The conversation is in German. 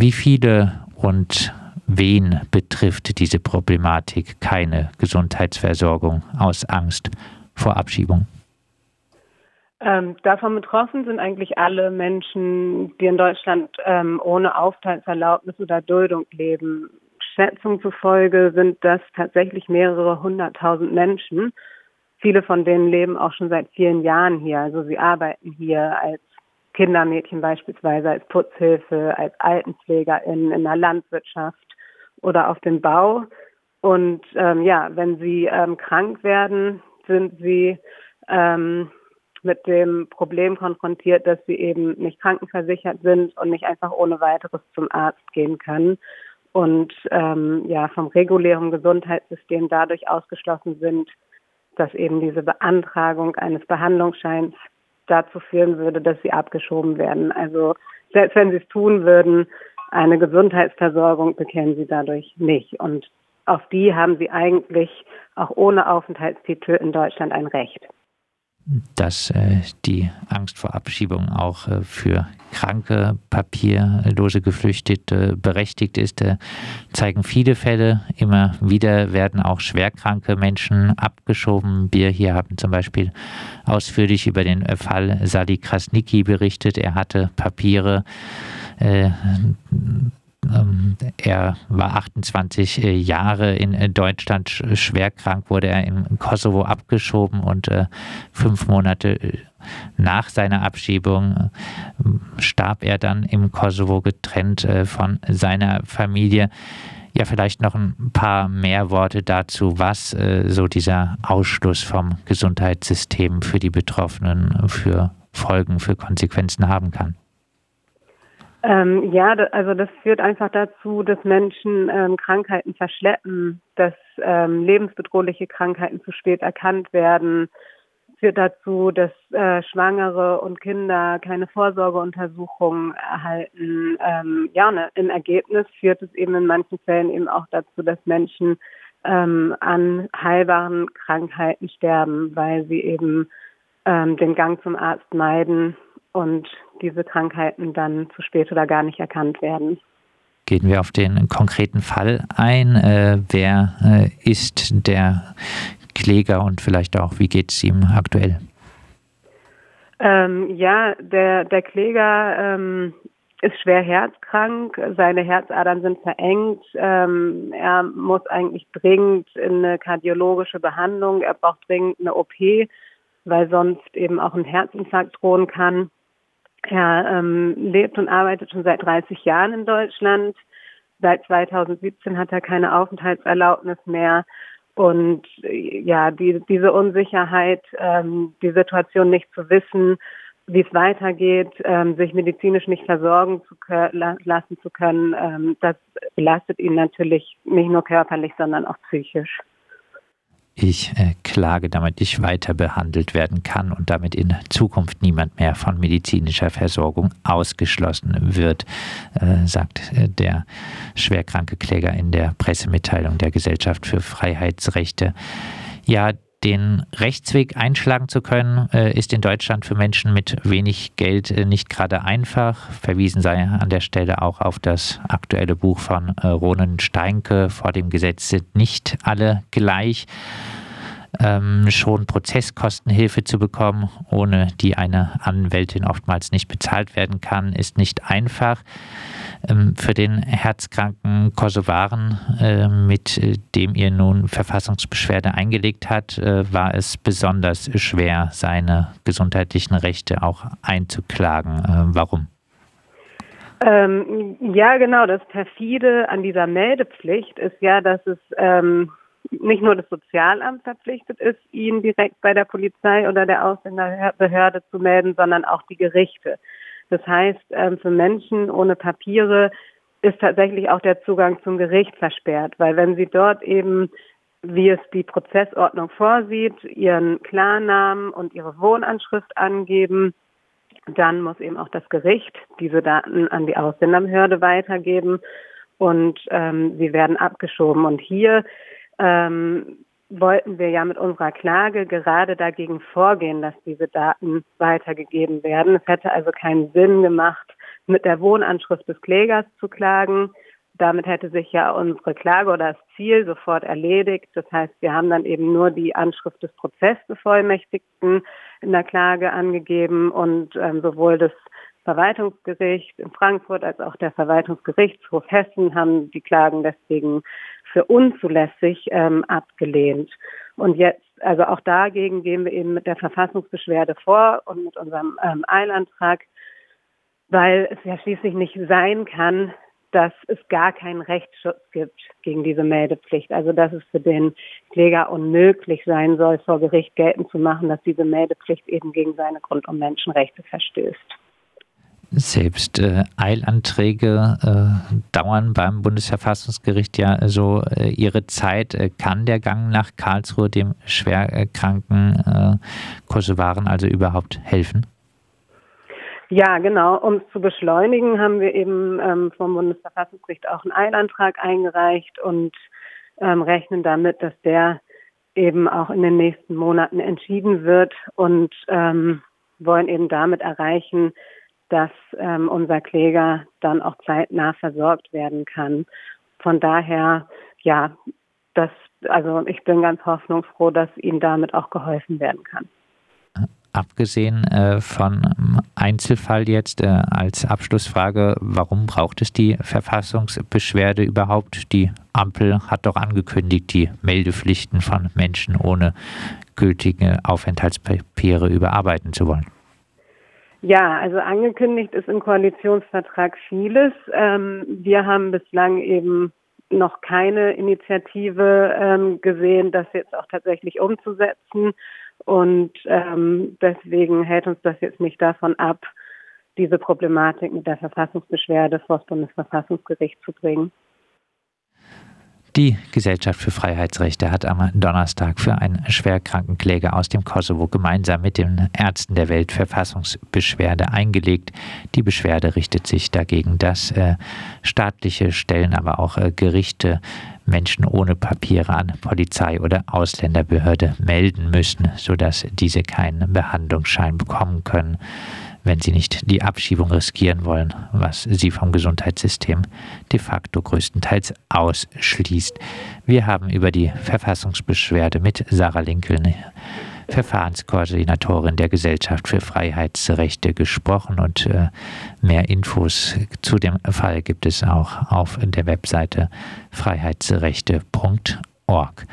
Wie viele und wen betrifft diese Problematik keine Gesundheitsversorgung aus Angst vor Abschiebung? Ähm, davon betroffen sind eigentlich alle Menschen, die in Deutschland ähm, ohne Aufenthaltserlaubnis oder Duldung leben. Schätzungen zufolge sind das tatsächlich mehrere hunderttausend Menschen. Viele von denen leben auch schon seit vielen Jahren hier. Also sie arbeiten hier als Kindermädchen beispielsweise, als Putzhilfe, als Altenpflegerin in der Landwirtschaft oder auf dem Bau. Und ähm, ja, wenn sie ähm, krank werden, sind sie ähm, mit dem Problem konfrontiert, dass sie eben nicht krankenversichert sind und nicht einfach ohne weiteres zum Arzt gehen können und ähm, ja vom regulären Gesundheitssystem dadurch ausgeschlossen sind, dass eben diese Beantragung eines Behandlungsscheins dazu führen würde, dass sie abgeschoben werden. Also selbst wenn sie es tun würden, eine Gesundheitsversorgung bekämen sie dadurch nicht. Und auf die haben sie eigentlich auch ohne Aufenthaltstitel in Deutschland ein Recht dass äh, die Angst vor Abschiebung auch äh, für kranke, papierlose Geflüchtete berechtigt ist, äh, zeigen viele Fälle. Immer wieder werden auch schwerkranke Menschen abgeschoben. Wir hier haben zum Beispiel ausführlich über den Fall Sali Krasnicki berichtet. Er hatte Papiere er war 28 äh, Jahre in äh, Deutschland schwer krank, wurde er im Kosovo abgeschoben und äh, fünf Monate nach seiner Abschiebung starb er dann im Kosovo getrennt von seiner Familie. Ja, vielleicht noch ein paar mehr Worte dazu, was so dieser Ausschluss vom Gesundheitssystem für die Betroffenen für Folgen, für Konsequenzen haben kann. Ähm, ja, also das führt einfach dazu, dass Menschen ähm, Krankheiten verschleppen, dass ähm, lebensbedrohliche Krankheiten zu spät erkannt werden, führt dazu, dass äh, Schwangere und Kinder keine Vorsorgeuntersuchungen erhalten. Ähm, ja, ne, im Ergebnis führt es eben in manchen Fällen eben auch dazu, dass Menschen ähm, an heilbaren Krankheiten sterben, weil sie eben ähm, den Gang zum Arzt meiden und diese Krankheiten dann zu spät oder gar nicht erkannt werden. Gehen wir auf den konkreten Fall ein. Äh, wer äh, ist der Kläger und vielleicht auch, wie geht es ihm aktuell? Ähm, ja, der, der Kläger ähm, ist schwer herzkrank, seine Herzadern sind verengt, ähm, er muss eigentlich dringend in eine kardiologische Behandlung, er braucht dringend eine OP, weil sonst eben auch ein Herzinfarkt drohen kann. Er ähm, lebt und arbeitet schon seit 30 Jahren in Deutschland. Seit 2017 hat er keine Aufenthaltserlaubnis mehr. Und ja, die, diese Unsicherheit, ähm, die Situation nicht zu wissen, wie es weitergeht, ähm, sich medizinisch nicht versorgen zu lassen zu können, ähm, das belastet ihn natürlich nicht nur körperlich, sondern auch psychisch ich äh, klage, damit ich weiter behandelt werden kann und damit in Zukunft niemand mehr von medizinischer Versorgung ausgeschlossen wird, äh, sagt äh, der schwerkranke Kläger in der Pressemitteilung der Gesellschaft für Freiheitsrechte. Ja, den Rechtsweg einschlagen zu können, äh, ist in Deutschland für Menschen mit wenig Geld äh, nicht gerade einfach. Verwiesen sei an der Stelle auch auf das aktuelle Buch von äh, Ronen Steinke. Vor dem Gesetz sind nicht alle gleich ähm, schon Prozesskostenhilfe zu bekommen, ohne die eine Anwältin oftmals nicht bezahlt werden kann, ist nicht einfach. Ähm, für den herzkranken Kosovaren, äh, mit dem ihr nun Verfassungsbeschwerde eingelegt hat, äh, war es besonders schwer, seine gesundheitlichen Rechte auch einzuklagen. Äh, warum? Ähm, ja, genau. Das perfide an dieser Meldepflicht ist ja, dass es ähm, nicht nur das Sozialamt verpflichtet ist, ihn direkt bei der Polizei oder der Ausländerbehörde zu melden, sondern auch die Gerichte. Das heißt, ähm, für Menschen ohne Papiere ist tatsächlich auch der Zugang zum Gericht versperrt, weil wenn sie dort eben, wie es die Prozessordnung vorsieht, ihren Klarnamen und ihre Wohnanschrift angeben, dann muss eben auch das Gericht diese Daten an die Ausländerbehörde weitergeben und ähm, sie werden abgeschoben. Und hier ähm, wollten wir ja mit unserer Klage gerade dagegen vorgehen, dass diese Daten weitergegeben werden. Es hätte also keinen Sinn gemacht, mit der Wohnanschrift des Klägers zu klagen. Damit hätte sich ja unsere Klage oder das Ziel sofort erledigt. Das heißt, wir haben dann eben nur die Anschrift des Prozessbevollmächtigten in der Klage angegeben und ähm, sowohl das Verwaltungsgericht in Frankfurt als auch der Verwaltungsgerichtshof Hessen haben die Klagen deswegen für unzulässig ähm, abgelehnt. Und jetzt, also auch dagegen gehen wir eben mit der Verfassungsbeschwerde vor und mit unserem ähm, Eilantrag, weil es ja schließlich nicht sein kann, dass es gar keinen Rechtsschutz gibt gegen diese Meldepflicht. Also dass es für den Kläger unmöglich sein soll, vor Gericht geltend zu machen, dass diese Meldepflicht eben gegen seine Grund- und Menschenrechte verstößt. Selbst äh, Eilanträge äh, dauern beim Bundesverfassungsgericht ja so äh, ihre Zeit. Äh, kann der Gang nach Karlsruhe dem schwerkranken äh, Kosovaren also überhaupt helfen? Ja, genau. Um es zu beschleunigen, haben wir eben ähm, vom Bundesverfassungsgericht auch einen Eilantrag eingereicht und ähm, rechnen damit, dass der eben auch in den nächsten Monaten entschieden wird und ähm, wollen eben damit erreichen, dass ähm, unser Kläger dann auch zeitnah versorgt werden kann. Von daher, ja, das, also ich bin ganz hoffnungsfroh, dass ihm damit auch geholfen werden kann. Abgesehen äh, von Einzelfall jetzt äh, als Abschlussfrage, warum braucht es die Verfassungsbeschwerde überhaupt? Die Ampel hat doch angekündigt, die Meldepflichten von Menschen ohne gültige Aufenthaltspapiere überarbeiten zu wollen. Ja, also angekündigt ist im Koalitionsvertrag vieles. Ähm, wir haben bislang eben noch keine Initiative ähm, gesehen, das jetzt auch tatsächlich umzusetzen. Und ähm, deswegen hält uns das jetzt nicht davon ab, diese Problematik mit der Verfassungsbeschwerde vor das Bundesverfassungsgericht zu bringen. Die Gesellschaft für Freiheitsrechte hat am Donnerstag für einen schwerkranken Kläger aus dem Kosovo gemeinsam mit den Ärzten der Welt Verfassungsbeschwerde eingelegt. Die Beschwerde richtet sich dagegen, dass äh, staatliche Stellen, aber auch äh, Gerichte Menschen ohne Papiere an Polizei oder Ausländerbehörde melden müssen, sodass diese keinen Behandlungsschein bekommen können wenn sie nicht die Abschiebung riskieren wollen, was sie vom Gesundheitssystem de facto größtenteils ausschließt. Wir haben über die Verfassungsbeschwerde mit Sarah Lincoln, Verfahrenskoordinatorin der Gesellschaft für Freiheitsrechte, gesprochen und äh, mehr Infos zu dem Fall gibt es auch auf der Webseite freiheitsrechte.org.